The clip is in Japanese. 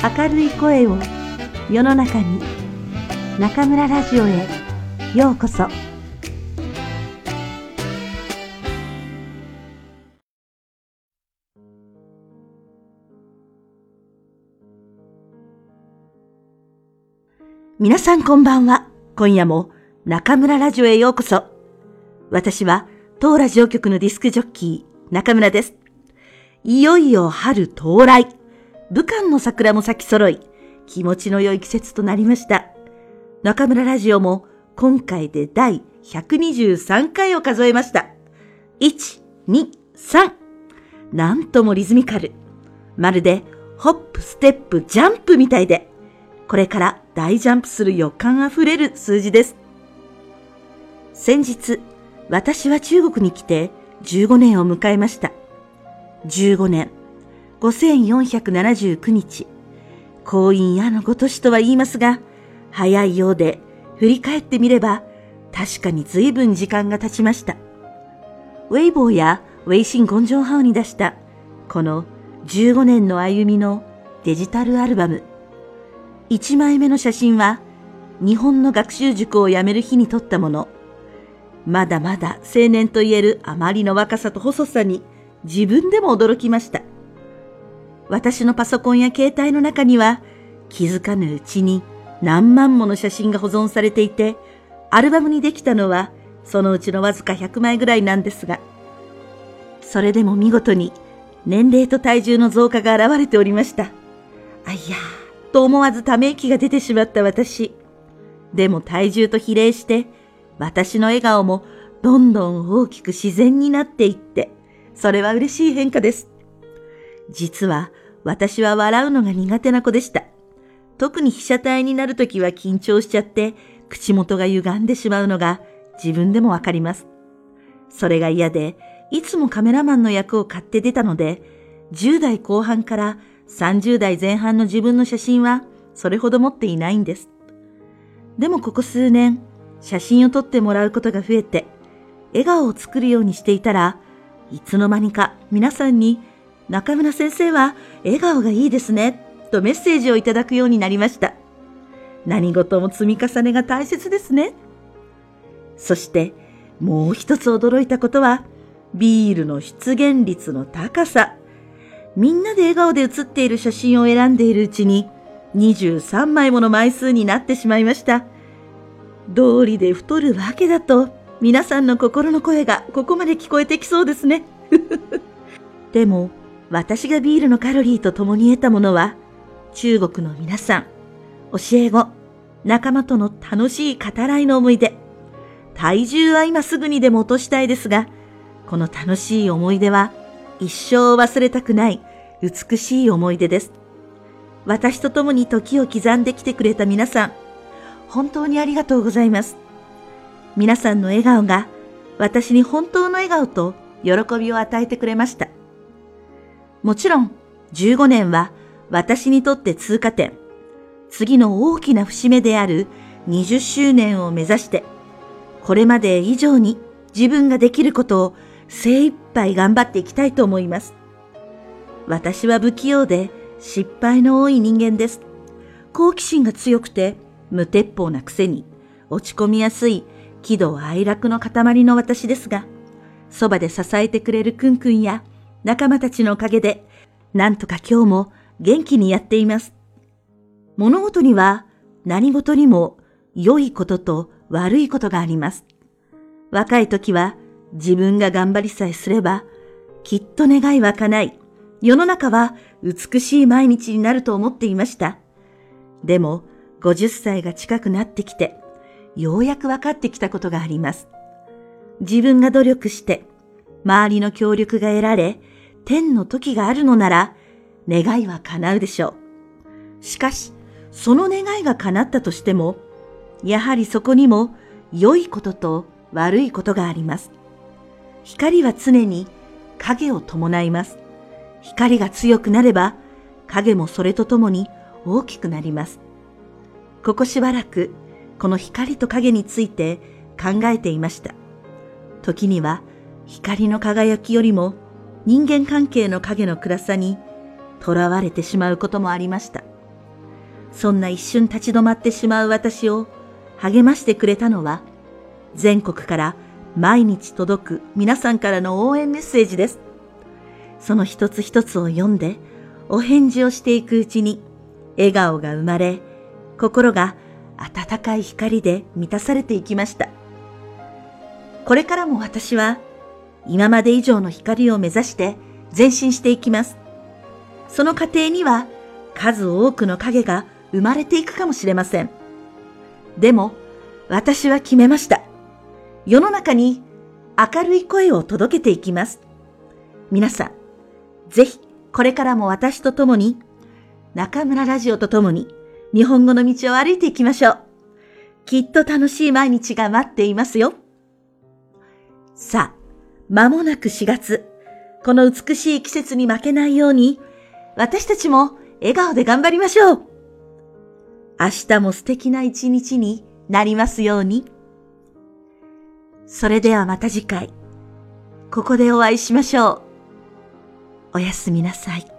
明るい声を世の中に中村ラジオへようこそ。皆さんこんばんは。今夜も中村ラジオへようこそ。私は当ラジオ局のディスクジョッキー中村です。いよいよ春到来。武漢の桜も咲き揃い、気持ちの良い季節となりました。中村ラジオも今回で第123回を数えました。1、2、3。なんともリズミカル。まるでホップ、ステップ、ジャンプみたいで、これから大ジャンプする予感あふれる数字です。先日、私は中国に来て15年を迎えました。15年。5479日。婚姻やのごとしとは言いますが、早いようで、振り返ってみれば、確かに随分時間が経ちました。ウェイボーやウェイシン・ゴンジョンハウに出した、この15年の歩みのデジタルアルバム。1枚目の写真は、日本の学習塾を辞める日に撮ったもの。まだまだ青年と言えるあまりの若さと細さに自分でも驚きました。私のパソコンや携帯の中には気づかぬうちに何万もの写真が保存されていて、アルバムにできたのはそのうちのわずか100枚ぐらいなんですが、それでも見事に年齢と体重の増加が現れておりました。あいやー、と思わずため息が出てしまった私。でも体重と比例して、私の笑顔もどんどん大きく自然になっていって、それは嬉しい変化です。実は私は笑うのが苦手な子でした。特に被写体になるときは緊張しちゃって口元が歪んでしまうのが自分でもわかります。それが嫌で、いつもカメラマンの役を買って出たので、10代後半から30代前半の自分の写真はそれほど持っていないんです。でもここ数年、写真を撮ってもらうことが増えて、笑顔を作るようにしていたら、いつの間にか皆さんに中村先生は笑顔がいいですね、とメッセージをいただくようになりました。何事も積み重ねが大切ですね。そしてもう一つ驚いたことは、ビールの出現率の高さ。みんなで笑顔で写っている写真を選んでいるうちに、23枚もの枚数になってしまいました。道理で太るわけだと、皆さんの心の声がここまで聞こえてきそうですね。でも、私がビールのカロリーと共に得たものは、中国の皆さん、教え子、仲間との楽しい語らいの思い出。体重は今すぐにでも落としたいですが、この楽しい思い出は一生忘れたくない美しい思い出です。私と共に時を刻んできてくれた皆さん、本当にありがとうございます。皆さんの笑顔が私に本当の笑顔と喜びを与えてくれました。もちろん、15年は私にとって通過点。次の大きな節目である20周年を目指して、これまで以上に自分ができることを精一杯頑張っていきたいと思います。私は不器用で失敗の多い人間です。好奇心が強くて無鉄砲なくせに落ち込みやすい喜怒哀楽の塊の私ですが、そばで支えてくれるくんくんや仲間たちのおかげで、なんとか今日も元気にやっています。物事には何事にも良いことと悪いことがあります。若い時は自分が頑張りさえすれば、きっと願いは叶い、世の中は美しい毎日になると思っていました。でも、50歳が近くなってきて、ようやく分かってきたことがあります。自分が努力して、周りの協力が得られ、天の時があるのなら、願いは叶うでしょう。しかし、その願いが叶ったとしても、やはりそこにも良いことと悪いことがあります。光は常に影を伴います。光が強くなれば、影もそれとともに大きくなります。ここしばらく、この光と影について考えていました。時には、光の輝きよりも人間関係の影の暗さに囚われてしまうこともありました。そんな一瞬立ち止まってしまう私を励ましてくれたのは、全国から毎日届く皆さんからの応援メッセージです。その一つ一つを読んで、お返事をしていくうちに、笑顔が生まれ、心が温かい光で満たされていきました。これからも私は、今まで以上の光を目指して前進していきます。その過程には、数多くの影が生まれていくかもしれません。でも、私は決めました。世の中に明るい声を届けていきます。皆さん、ぜひこれからも私と共に中村ラジオと共に日本語の道を歩いていきましょう。きっと楽しい毎日が待っていますよ。さあ、間もなく4月。この美しい季節に負けないように、私たちも笑顔で頑張りましょう。明日も素敵な一日になりますように。それではまた次回、ここでお会いしましょう。おやすみなさい。